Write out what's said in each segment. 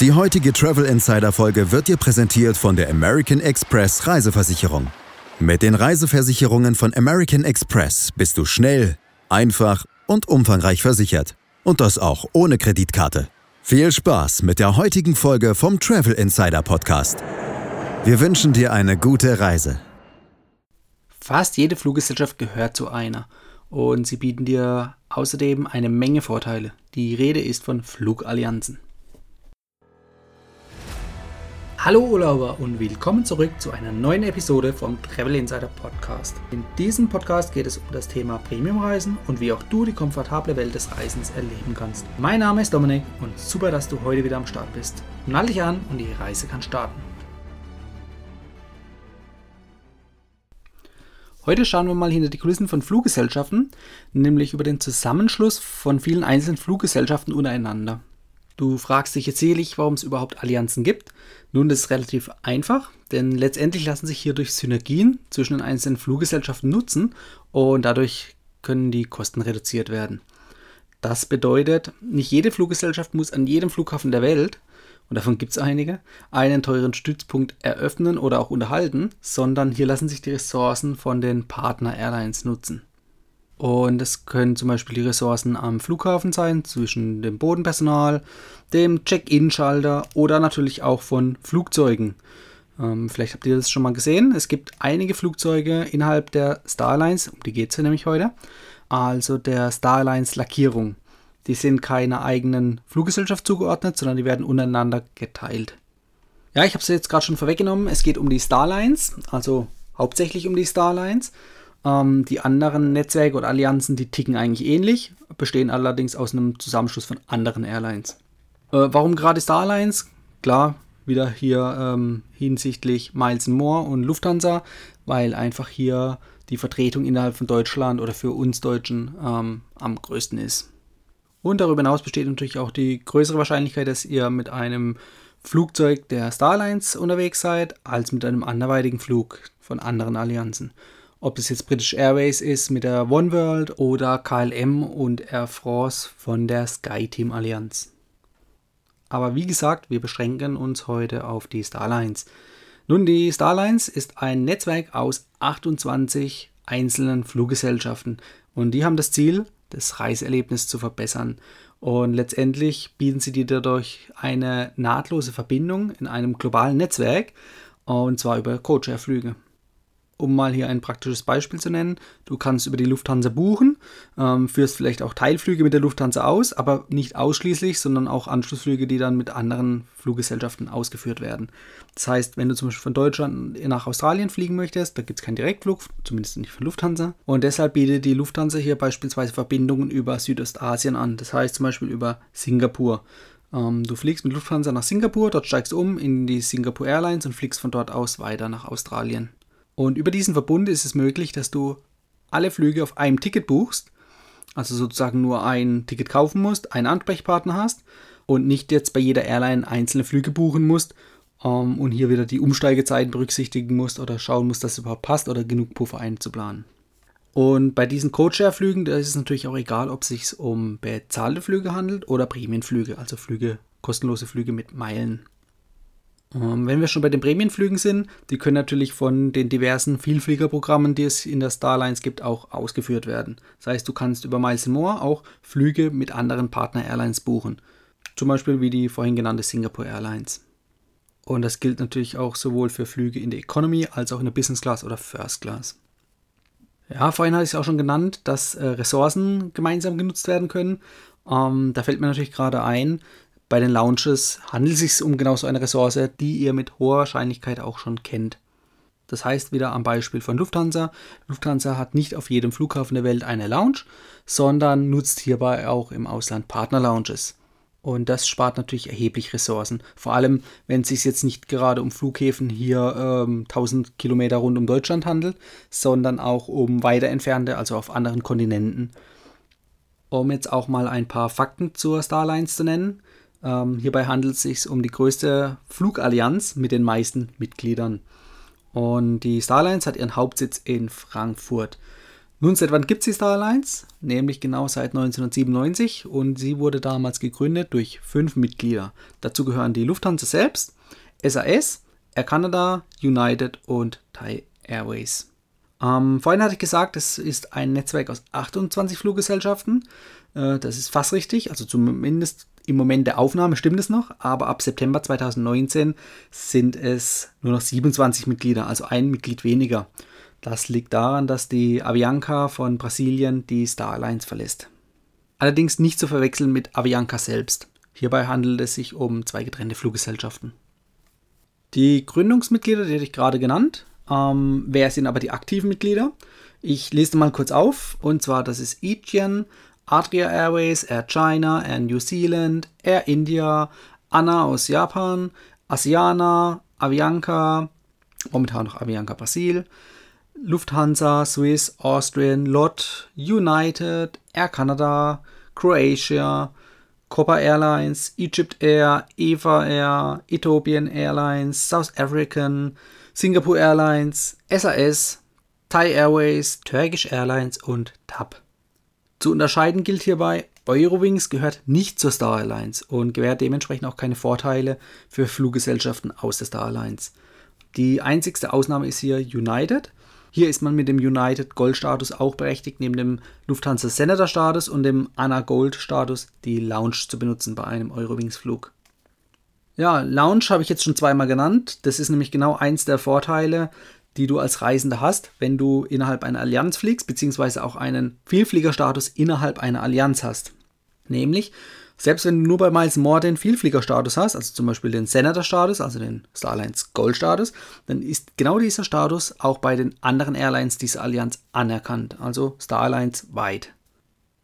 Die heutige Travel Insider Folge wird dir präsentiert von der American Express Reiseversicherung. Mit den Reiseversicherungen von American Express bist du schnell, einfach und umfangreich versichert. Und das auch ohne Kreditkarte. Viel Spaß mit der heutigen Folge vom Travel Insider Podcast. Wir wünschen dir eine gute Reise. Fast jede Fluggesellschaft gehört zu einer und sie bieten dir außerdem eine Menge Vorteile. Die Rede ist von Flugallianzen. Hallo Urlauber und willkommen zurück zu einer neuen Episode vom Travel Insider Podcast. In diesem Podcast geht es um das Thema Premiumreisen und wie auch du die komfortable Welt des Reisens erleben kannst. Mein Name ist Dominik und super, dass du heute wieder am Start bist. Nall dich an und die Reise kann starten. Heute schauen wir mal hinter die Kulissen von Fluggesellschaften, nämlich über den Zusammenschluss von vielen einzelnen Fluggesellschaften untereinander. Du fragst dich jetzt sicherlich, warum es überhaupt Allianzen gibt. Nun, das ist relativ einfach, denn letztendlich lassen sich hierdurch Synergien zwischen den einzelnen Fluggesellschaften nutzen und dadurch können die Kosten reduziert werden. Das bedeutet, nicht jede Fluggesellschaft muss an jedem Flughafen der Welt, und davon gibt es einige, einen teuren Stützpunkt eröffnen oder auch unterhalten, sondern hier lassen sich die Ressourcen von den Partner-Airlines nutzen. Und es können zum Beispiel die Ressourcen am Flughafen sein, zwischen dem Bodenpersonal, dem Check-in-Schalter oder natürlich auch von Flugzeugen. Ähm, vielleicht habt ihr das schon mal gesehen. Es gibt einige Flugzeuge innerhalb der Starlines, um die geht es ja nämlich heute, also der Starlines Lackierung. Die sind keiner eigenen Fluggesellschaft zugeordnet, sondern die werden untereinander geteilt. Ja, ich habe es jetzt gerade schon vorweggenommen. Es geht um die Starlines, also hauptsächlich um die Starlines. Ähm, die anderen Netzwerke oder Allianzen, die ticken eigentlich ähnlich, bestehen allerdings aus einem Zusammenschluss von anderen Airlines. Äh, warum gerade Starlines? Klar, wieder hier ähm, hinsichtlich Miles More und Lufthansa, weil einfach hier die Vertretung innerhalb von Deutschland oder für uns Deutschen ähm, am größten ist. Und darüber hinaus besteht natürlich auch die größere Wahrscheinlichkeit, dass ihr mit einem Flugzeug der Starlines unterwegs seid, als mit einem anderweitigen Flug von anderen Allianzen. Ob es jetzt British Airways ist mit der One World oder KLM und Air France von der SkyTeam Allianz. Aber wie gesagt, wir beschränken uns heute auf die Starlines. Nun, die Starlines ist ein Netzwerk aus 28 einzelnen Fluggesellschaften und die haben das Ziel, das Reiseerlebnis zu verbessern. Und letztendlich bieten sie dir dadurch eine nahtlose Verbindung in einem globalen Netzwerk und zwar über Codeshare-Flüge um mal hier ein praktisches Beispiel zu nennen, du kannst über die Lufthansa buchen, ähm, führst vielleicht auch Teilflüge mit der Lufthansa aus, aber nicht ausschließlich, sondern auch Anschlussflüge, die dann mit anderen Fluggesellschaften ausgeführt werden. Das heißt, wenn du zum Beispiel von Deutschland nach Australien fliegen möchtest, da gibt es keinen Direktflug, zumindest nicht von Lufthansa. Und deshalb bietet die Lufthansa hier beispielsweise Verbindungen über Südostasien an, das heißt zum Beispiel über Singapur. Ähm, du fliegst mit Lufthansa nach Singapur, dort steigst du um in die Singapore Airlines und fliegst von dort aus weiter nach Australien. Und über diesen Verbund ist es möglich, dass du alle Flüge auf einem Ticket buchst, also sozusagen nur ein Ticket kaufen musst, einen Ansprechpartner hast und nicht jetzt bei jeder Airline einzelne Flüge buchen musst ähm, und hier wieder die Umsteigezeiten berücksichtigen musst oder schauen musst, dass es überhaupt passt oder genug Puffer einzuplanen. Und bei diesen Codeshare-Flügen, da ist es natürlich auch egal, ob es sich um bezahlte Flüge handelt oder Prämienflüge, also Flüge, kostenlose Flüge mit Meilen. Ähm, wenn wir schon bei den Prämienflügen sind, die können natürlich von den diversen Vielfliegerprogrammen, die es in der Starlines gibt, auch ausgeführt werden. Das heißt, du kannst über Miles More auch Flüge mit anderen Partner-Airlines buchen. Zum Beispiel wie die vorhin genannte Singapore Airlines. Und das gilt natürlich auch sowohl für Flüge in der Economy als auch in der Business Class oder First Class. Ja, vorhin hatte ich es auch schon genannt, dass äh, Ressourcen gemeinsam genutzt werden können. Ähm, da fällt mir natürlich gerade ein, bei den Lounges handelt es sich um genau so eine Ressource, die ihr mit hoher Wahrscheinlichkeit auch schon kennt. Das heißt wieder am Beispiel von Lufthansa. Lufthansa hat nicht auf jedem Flughafen der Welt eine Lounge, sondern nutzt hierbei auch im Ausland Partner-Lounges. Und das spart natürlich erheblich Ressourcen. Vor allem, wenn es sich jetzt nicht gerade um Flughäfen hier ähm, 1000 Kilometer rund um Deutschland handelt, sondern auch um weiter entfernte, also auf anderen Kontinenten. Um jetzt auch mal ein paar Fakten zur Starlines zu nennen. Ähm, hierbei handelt es sich um die größte Flugallianz mit den meisten Mitgliedern. Und die Starlines hat ihren Hauptsitz in Frankfurt. Nun, seit wann gibt es die Star Alliance? Nämlich genau seit 1997 und sie wurde damals gegründet durch fünf Mitglieder. Dazu gehören die Lufthansa selbst, SAS, Air Canada, United und Thai Airways. Ähm, vorhin hatte ich gesagt, es ist ein Netzwerk aus 28 Fluggesellschaften. Äh, das ist fast richtig, also zumindest im Moment der Aufnahme stimmt es noch, aber ab September 2019 sind es nur noch 27 Mitglieder, also ein Mitglied weniger. Das liegt daran, dass die Avianca von Brasilien die Star Alliance verlässt. Allerdings nicht zu verwechseln mit Avianca selbst. Hierbei handelt es sich um zwei getrennte Fluggesellschaften. Die Gründungsmitglieder, die hatte ich gerade genannt. Ähm, wer sind aber die aktiven Mitglieder? Ich lese mal kurz auf. Und zwar, das ist Aegean, Adria Airways, Air China, Air New Zealand, Air India, Anna aus Japan, Asiana, Avianca, momentan noch Avianca Brasil, Lufthansa, Swiss, Austrian, LOT, United, Air Canada, Croatia, Copa Airlines, Egypt Air, Eva Air, Ethiopian Airlines, South African, Singapore Airlines, SAS, Thai Airways, Turkish Airlines und TAP. Zu unterscheiden gilt hierbei, Eurowings gehört nicht zur Star Alliance und gewährt dementsprechend auch keine Vorteile für Fluggesellschaften aus der Star Alliance. Die einzigste Ausnahme ist hier United. Hier ist man mit dem United Gold Status auch berechtigt, neben dem Lufthansa Senator Status und dem Anna Gold Status die Lounge zu benutzen bei einem Eurowings Flug. Ja, Lounge habe ich jetzt schon zweimal genannt. Das ist nämlich genau eins der Vorteile, die du als Reisender hast, wenn du innerhalb einer Allianz fliegst, beziehungsweise auch einen Vielfliegerstatus innerhalb einer Allianz hast. Nämlich, selbst wenn du nur bei Miles More den Vielfliegerstatus hast, also zum Beispiel den Senator-Status, also den Starlines Gold-Status, dann ist genau dieser Status auch bei den anderen Airlines dieser Allianz anerkannt, also Starlines weit.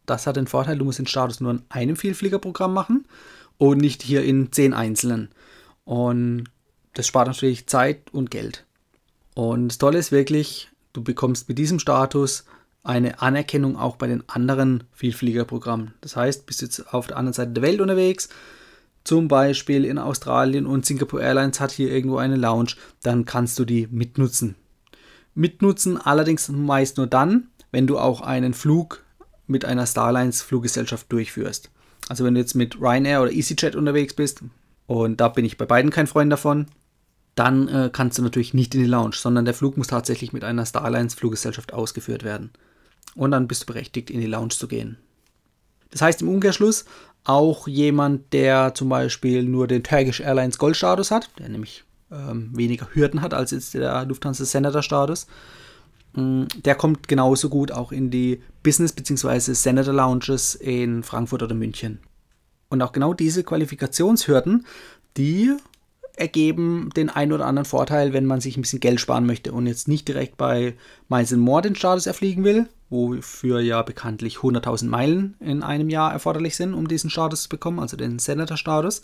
Das hat den Vorteil, du musst den Status nur in einem Vielfliegerprogramm machen und nicht hier in zehn einzelnen. Und das spart natürlich Zeit und Geld. Und das Tolle ist wirklich, du bekommst mit diesem Status eine Anerkennung auch bei den anderen Vielfliegerprogrammen. Das heißt, bist du jetzt auf der anderen Seite der Welt unterwegs, zum Beispiel in Australien und Singapore Airlines hat hier irgendwo eine Lounge, dann kannst du die mitnutzen. Mitnutzen allerdings meist nur dann, wenn du auch einen Flug mit einer Starlines Fluggesellschaft durchführst. Also wenn du jetzt mit Ryanair oder EasyJet unterwegs bist, und da bin ich bei beiden kein Freund davon, dann äh, kannst du natürlich nicht in die Lounge, sondern der Flug muss tatsächlich mit einer Starlines Fluggesellschaft ausgeführt werden und dann bist du berechtigt, in die Lounge zu gehen. Das heißt im Umkehrschluss, auch jemand, der zum Beispiel nur den Turkish Airlines Gold-Status hat, der nämlich ähm, weniger Hürden hat als jetzt der Lufthansa Senator-Status, mm, der kommt genauso gut auch in die Business- bzw. Senator Lounges in Frankfurt oder München. Und auch genau diese Qualifikationshürden, die ergeben den einen oder anderen Vorteil, wenn man sich ein bisschen Geld sparen möchte und jetzt nicht direkt bei Miles More den Status erfliegen will, wofür ja bekanntlich 100.000 Meilen in einem Jahr erforderlich sind, um diesen Status zu bekommen, also den Senator-Status,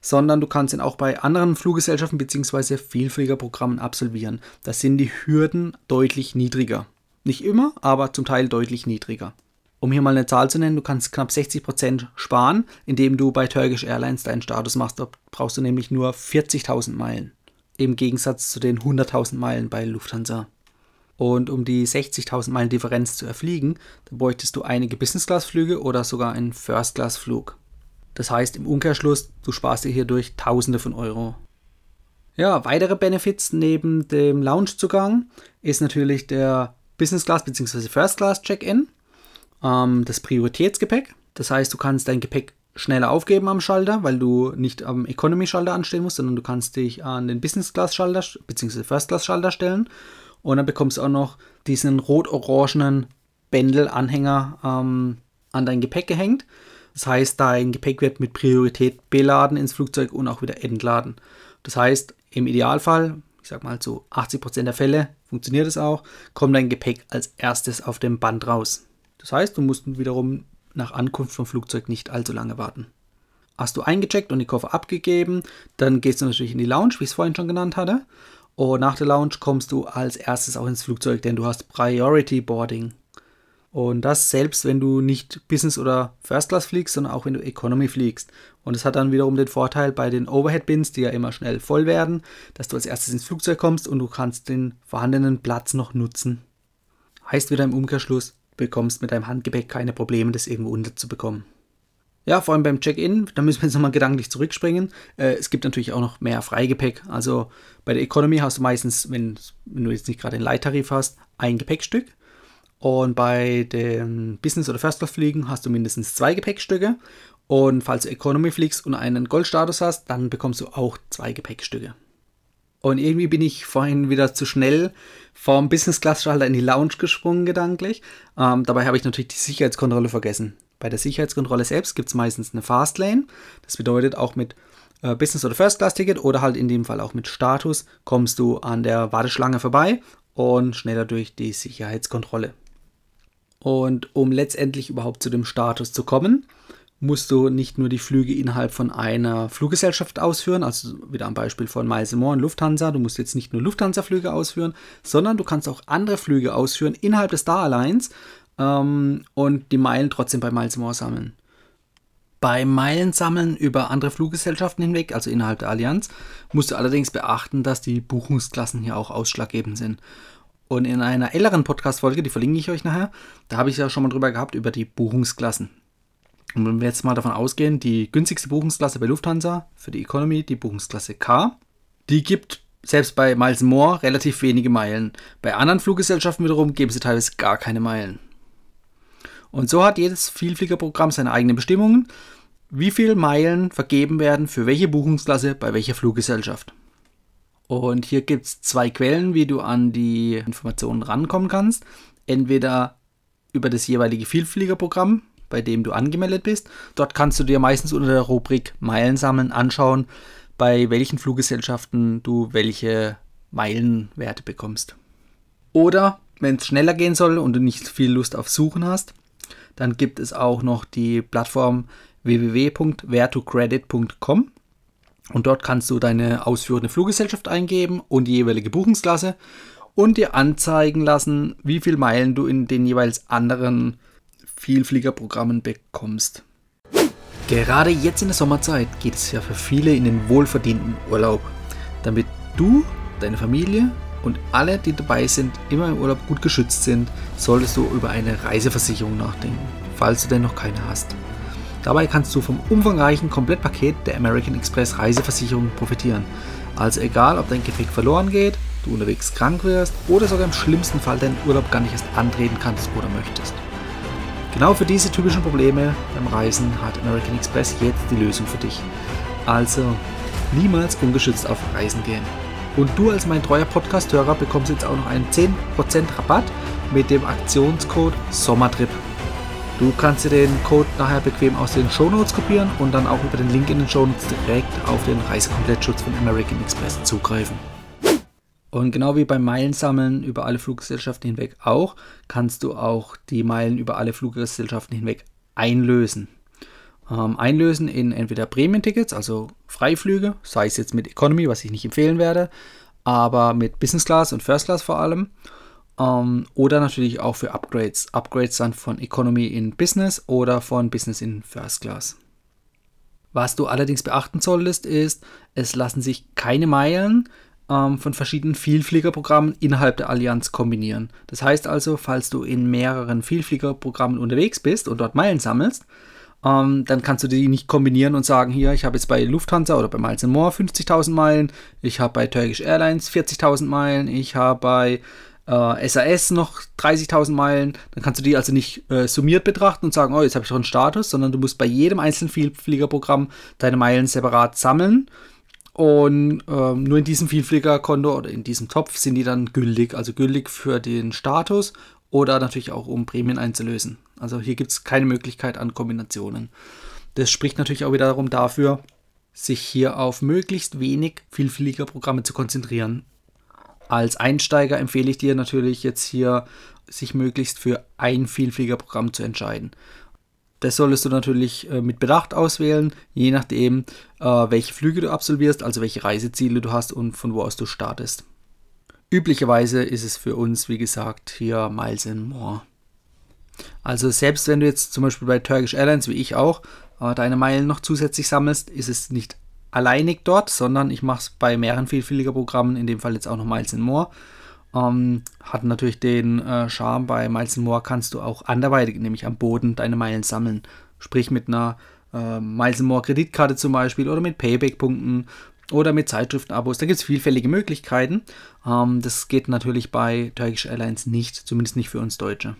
sondern du kannst ihn auch bei anderen Fluggesellschaften bzw. Vielfliegerprogrammen absolvieren. Da sind die Hürden deutlich niedriger. Nicht immer, aber zum Teil deutlich niedriger. Um hier mal eine Zahl zu nennen, du kannst knapp 60% sparen, indem du bei Turkish Airlines deinen Status machst. Da brauchst du nämlich nur 40.000 Meilen. Im Gegensatz zu den 100.000 Meilen bei Lufthansa. Und um die 60.000 Meilen Differenz zu erfliegen, bräuchtest du einige Business-Class-Flüge oder sogar einen First-Class-Flug. Das heißt im Umkehrschluss, du sparst dir hierdurch Tausende von Euro. Ja, weitere Benefits neben dem Loungezugang ist natürlich der Business Class bzw. First Class Check-in, ähm, das Prioritätsgepäck. Das heißt, du kannst dein Gepäck schneller aufgeben am Schalter, weil du nicht am Economy-Schalter anstehen musst, sondern du kannst dich an den Business Class Schalter bzw. First Class Schalter stellen und dann bekommst du auch noch diesen rot-orangenen Bändelanhänger ähm, an dein Gepäck gehängt. Das heißt, dein Gepäck wird mit Priorität beladen ins Flugzeug und auch wieder entladen. Das heißt, im Idealfall, ich sag mal zu 80% der Fälle funktioniert es auch, kommt dein Gepäck als erstes auf dem Band raus. Das heißt, du musst wiederum nach Ankunft vom Flugzeug nicht allzu lange warten. Hast du eingecheckt und die Koffer abgegeben, dann gehst du natürlich in die Lounge, wie ich es vorhin schon genannt hatte. Und nach der Lounge kommst du als erstes auch ins Flugzeug, denn du hast Priority Boarding. Und das selbst, wenn du nicht Business oder First Class fliegst, sondern auch wenn du Economy fliegst. Und es hat dann wiederum den Vorteil bei den Overhead Bins, die ja immer schnell voll werden, dass du als erstes ins Flugzeug kommst und du kannst den vorhandenen Platz noch nutzen. Heißt wieder im Umkehrschluss, bekommst mit deinem Handgepäck keine Probleme, das irgendwo unterzubekommen. Ja, vor allem beim Check-in, da müssen wir jetzt nochmal gedanklich zurückspringen. Äh, es gibt natürlich auch noch mehr Freigepäck. Also bei der Economy hast du meistens, wenn, wenn du jetzt nicht gerade den Leittarif hast, ein Gepäckstück. Und bei den Business- oder First-Class-Flügen hast du mindestens zwei Gepäckstücke. Und falls du Economy fliegst und einen Goldstatus hast, dann bekommst du auch zwei Gepäckstücke. Und irgendwie bin ich vorhin wieder zu schnell vom Business-Class-Schalter in die Lounge gesprungen, gedanklich. Ähm, dabei habe ich natürlich die Sicherheitskontrolle vergessen. Bei der Sicherheitskontrolle selbst gibt es meistens eine Fastlane. Das bedeutet, auch mit äh, Business- oder First-Class-Ticket oder halt in dem Fall auch mit Status kommst du an der Warteschlange vorbei und schneller durch die Sicherheitskontrolle. Und um letztendlich überhaupt zu dem Status zu kommen, musst du nicht nur die Flüge innerhalb von einer Fluggesellschaft ausführen, also wieder am Beispiel von Miles More und Lufthansa, du musst jetzt nicht nur Lufthansa-Flüge ausführen, sondern du kannst auch andere Flüge ausführen innerhalb des Star Alliance ähm, und die Meilen trotzdem bei Miles More sammeln. Beim Meilensammeln über andere Fluggesellschaften hinweg, also innerhalb der Allianz, musst du allerdings beachten, dass die Buchungsklassen hier auch ausschlaggebend sind. Und in einer älteren Podcast-Folge, die verlinke ich euch nachher, da habe ich ja schon mal drüber gehabt, über die Buchungsklassen. Und wenn wir jetzt mal davon ausgehen, die günstigste Buchungsklasse bei Lufthansa für die Economy, die Buchungsklasse K, die gibt selbst bei Miles More relativ wenige Meilen. Bei anderen Fluggesellschaften wiederum geben sie teilweise gar keine Meilen. Und so hat jedes Vielfliegerprogramm seine eigenen Bestimmungen, wie viele Meilen vergeben werden für welche Buchungsklasse bei welcher Fluggesellschaft. Und hier gibt es zwei Quellen, wie du an die Informationen rankommen kannst. Entweder über das jeweilige Vielfliegerprogramm, bei dem du angemeldet bist. Dort kannst du dir meistens unter der Rubrik Meilen sammeln anschauen, bei welchen Fluggesellschaften du welche Meilenwerte bekommst. Oder wenn es schneller gehen soll und du nicht viel Lust auf Suchen hast, dann gibt es auch noch die Plattform www.wheretocredit.com und dort kannst du deine ausführende Fluggesellschaft eingeben und die jeweilige Buchungsklasse und dir anzeigen lassen, wie viele Meilen du in den jeweils anderen Vielfliegerprogrammen bekommst. Gerade jetzt in der Sommerzeit geht es ja für viele in den wohlverdienten Urlaub. Damit du, deine Familie und alle, die dabei sind, immer im Urlaub gut geschützt sind, solltest du über eine Reiseversicherung nachdenken, falls du denn noch keine hast. Dabei kannst du vom umfangreichen Komplettpaket der American Express Reiseversicherung profitieren. Also egal, ob dein Gepäck verloren geht, du unterwegs krank wirst oder sogar im schlimmsten Fall deinen Urlaub gar nicht erst antreten kannst oder möchtest. Genau für diese typischen Probleme beim Reisen hat American Express jetzt die Lösung für dich. Also niemals ungeschützt auf Reisen gehen. Und du als mein treuer Podcast-Hörer bekommst jetzt auch noch einen 10% Rabatt mit dem Aktionscode Sommertrip. Du kannst dir den Code nachher bequem aus den Shownotes kopieren und dann auch über den Link in den Shownotes direkt auf den Reisekomplettschutz von American Express zugreifen. Und genau wie beim Meilensammeln über alle Fluggesellschaften hinweg auch, kannst du auch die Meilen über alle Fluggesellschaften hinweg einlösen. Ähm, einlösen in entweder Prämientickets, also Freiflüge, sei es jetzt mit Economy, was ich nicht empfehlen werde, aber mit Business Class und First Class vor allem. Ähm, oder natürlich auch für Upgrades. Upgrades dann von Economy in Business oder von Business in First Class. Was du allerdings beachten solltest, ist, es lassen sich keine Meilen ähm, von verschiedenen Vielfliegerprogrammen innerhalb der Allianz kombinieren. Das heißt also, falls du in mehreren Vielfliegerprogrammen unterwegs bist und dort Meilen sammelst, ähm, dann kannst du die nicht kombinieren und sagen, hier, ich habe jetzt bei Lufthansa oder bei Miles More 50.000 Meilen, ich habe bei Turkish Airlines 40.000 Meilen, ich habe bei äh, SAS noch 30.000 Meilen, dann kannst du die also nicht äh, summiert betrachten und sagen, oh, jetzt habe ich doch einen Status, sondern du musst bei jedem einzelnen Vielfliegerprogramm deine Meilen separat sammeln und ähm, nur in diesem Vielfliegerkonto oder in diesem Topf sind die dann gültig, also gültig für den Status oder natürlich auch um Prämien einzulösen. Also hier gibt es keine Möglichkeit an Kombinationen. Das spricht natürlich auch wieder darum dafür, sich hier auf möglichst wenig Vielfliegerprogramme zu konzentrieren. Als Einsteiger empfehle ich dir natürlich jetzt hier, sich möglichst für ein Vielfliegerprogramm zu entscheiden. Das solltest du natürlich äh, mit Bedacht auswählen, je nachdem, äh, welche Flüge du absolvierst, also welche Reiseziele du hast und von wo aus du startest. Üblicherweise ist es für uns, wie gesagt, hier Miles and More. Also selbst wenn du jetzt zum Beispiel bei Turkish Airlines, wie ich auch, äh, deine Meilen noch zusätzlich sammelst, ist es nicht alleinig dort, sondern ich mache es bei mehreren Vielfliegerprogrammen, in dem Fall jetzt auch noch Miles and More. Ähm, hat natürlich den äh, Charme, bei Miles More kannst du auch anderweitig, nämlich am Boden, deine Meilen sammeln. Sprich mit einer äh, Miles More Kreditkarte zum Beispiel oder mit Payback-Punkten oder mit Zeitschriftenabos. Da gibt es vielfältige Möglichkeiten. Ähm, das geht natürlich bei Turkish Airlines nicht, zumindest nicht für uns Deutsche.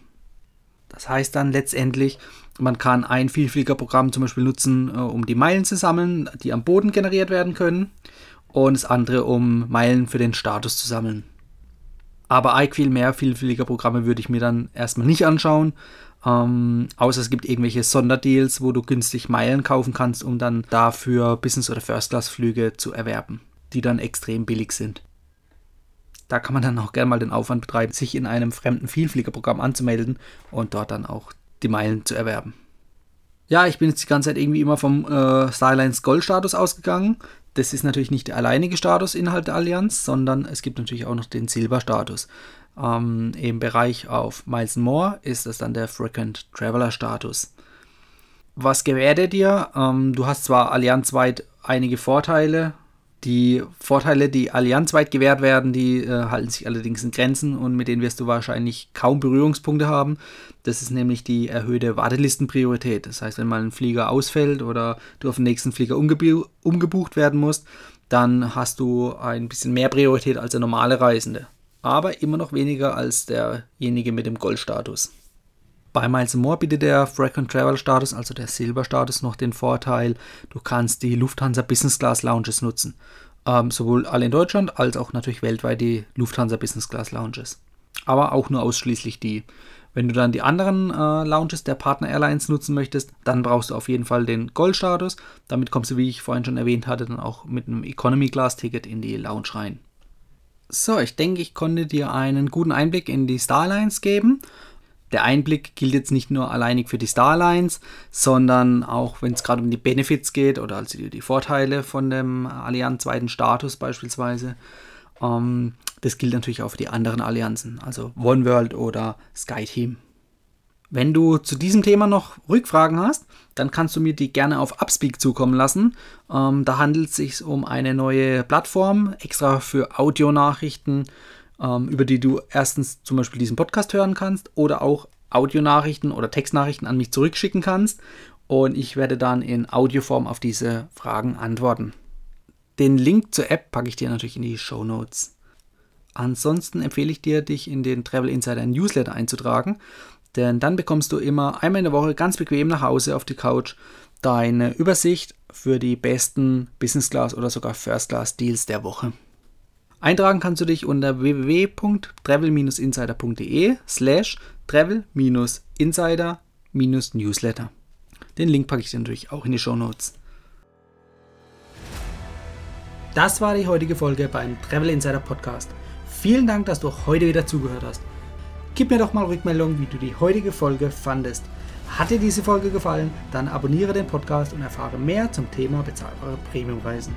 Das heißt dann letztendlich, man kann ein Vielfliegerprogramm zum Beispiel nutzen, äh, um die Meilen zu sammeln, die am Boden generiert werden können, und das andere, um Meilen für den Status zu sammeln. Aber arg viel mehr Vielfliegerprogramme würde ich mir dann erstmal nicht anschauen, ähm, außer es gibt irgendwelche Sonderdeals, wo du günstig Meilen kaufen kannst, um dann dafür Business- oder First-Class-Flüge zu erwerben, die dann extrem billig sind. Da kann man dann auch gerne mal den Aufwand betreiben, sich in einem fremden Vielfliegerprogramm anzumelden und dort dann auch die Meilen zu erwerben. Ja, ich bin jetzt die ganze Zeit irgendwie immer vom äh, Starlines Gold-Status ausgegangen. Das ist natürlich nicht der alleinige Status innerhalb der Allianz, sondern es gibt natürlich auch noch den Silber-Status. Ähm, Im Bereich auf Miles More ist das dann der Frequent Traveler Status. Was gewährt er dir? Ähm, du hast zwar allianzweit einige Vorteile. Die Vorteile, die allianzweit gewährt werden, die äh, halten sich allerdings in Grenzen und mit denen wirst du wahrscheinlich kaum Berührungspunkte haben. Das ist nämlich die erhöhte Wartelistenpriorität. Das heißt, wenn mal ein Flieger ausfällt oder du auf den nächsten Flieger umgebu umgebucht werden musst, dann hast du ein bisschen mehr Priorität als der normale Reisende aber immer noch weniger als derjenige mit dem Goldstatus. Bei Miles More bietet der Frequent Travel Status, also der Silberstatus, noch den Vorteil, du kannst die Lufthansa Business Class Lounges nutzen. Ähm, sowohl alle in Deutschland als auch natürlich weltweit die Lufthansa Business Class Lounges. Aber auch nur ausschließlich die. Wenn du dann die anderen äh, Lounges der Partner Airlines nutzen möchtest, dann brauchst du auf jeden Fall den Goldstatus. Damit kommst du, wie ich vorhin schon erwähnt hatte, dann auch mit einem Economy Class Ticket in die Lounge rein. So, ich denke, ich konnte dir einen guten Einblick in die Starlines geben. Der Einblick gilt jetzt nicht nur alleinig für die Starlines, sondern auch, wenn es gerade um die Benefits geht oder also die, die Vorteile von dem Allianz zweiten Status beispielsweise. Ähm, das gilt natürlich auch für die anderen Allianzen, also OneWorld oder SkyTeam. Wenn du zu diesem Thema noch Rückfragen hast, dann kannst du mir die gerne auf Upspeak zukommen lassen. Ähm, da handelt es sich um eine neue Plattform, extra für Audionachrichten, ähm, über die du erstens zum Beispiel diesen Podcast hören kannst oder auch Audionachrichten oder Textnachrichten an mich zurückschicken kannst. Und ich werde dann in Audioform auf diese Fragen antworten. Den Link zur App packe ich dir natürlich in die Show Notes. Ansonsten empfehle ich dir, dich in den Travel Insider Newsletter einzutragen. Denn dann bekommst du immer einmal in der Woche ganz bequem nach Hause auf die Couch deine Übersicht für die besten Business Class oder sogar First Class Deals der Woche. Eintragen kannst du dich unter www.travel-insider.de slash travel-insider-newsletter. Den Link packe ich dir natürlich auch in die Show Notes. Das war die heutige Folge beim Travel Insider Podcast. Vielen Dank, dass du heute wieder zugehört hast. Gib mir doch mal Rückmeldung, wie du die heutige Folge fandest. Hat dir diese Folge gefallen, dann abonniere den Podcast und erfahre mehr zum Thema bezahlbare Premiumreisen.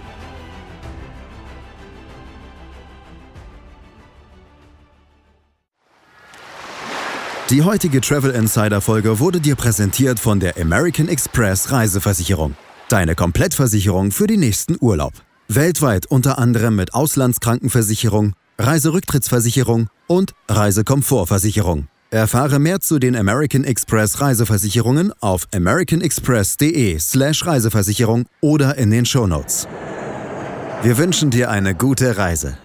Die heutige Travel Insider Folge wurde dir präsentiert von der American Express Reiseversicherung. Deine Komplettversicherung für den nächsten Urlaub. Weltweit unter anderem mit Auslandskrankenversicherung, Reiserücktrittsversicherung und Reisekomfortversicherung. Erfahre mehr zu den American Express Reiseversicherungen auf americanexpress.de/slash Reiseversicherung oder in den Shownotes. Wir wünschen dir eine gute Reise.